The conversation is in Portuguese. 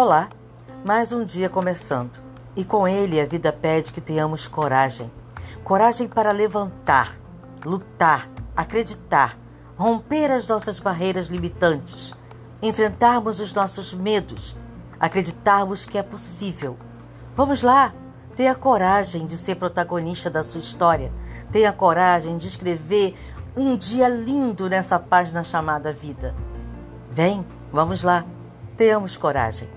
Olá, mais um dia começando. E com ele a vida pede que tenhamos coragem. Coragem para levantar, lutar, acreditar, romper as nossas barreiras limitantes, enfrentarmos os nossos medos, acreditarmos que é possível. Vamos lá, tenha coragem de ser protagonista da sua história, tenha coragem de escrever um dia lindo nessa página chamada vida. Vem, vamos lá, tenhamos coragem.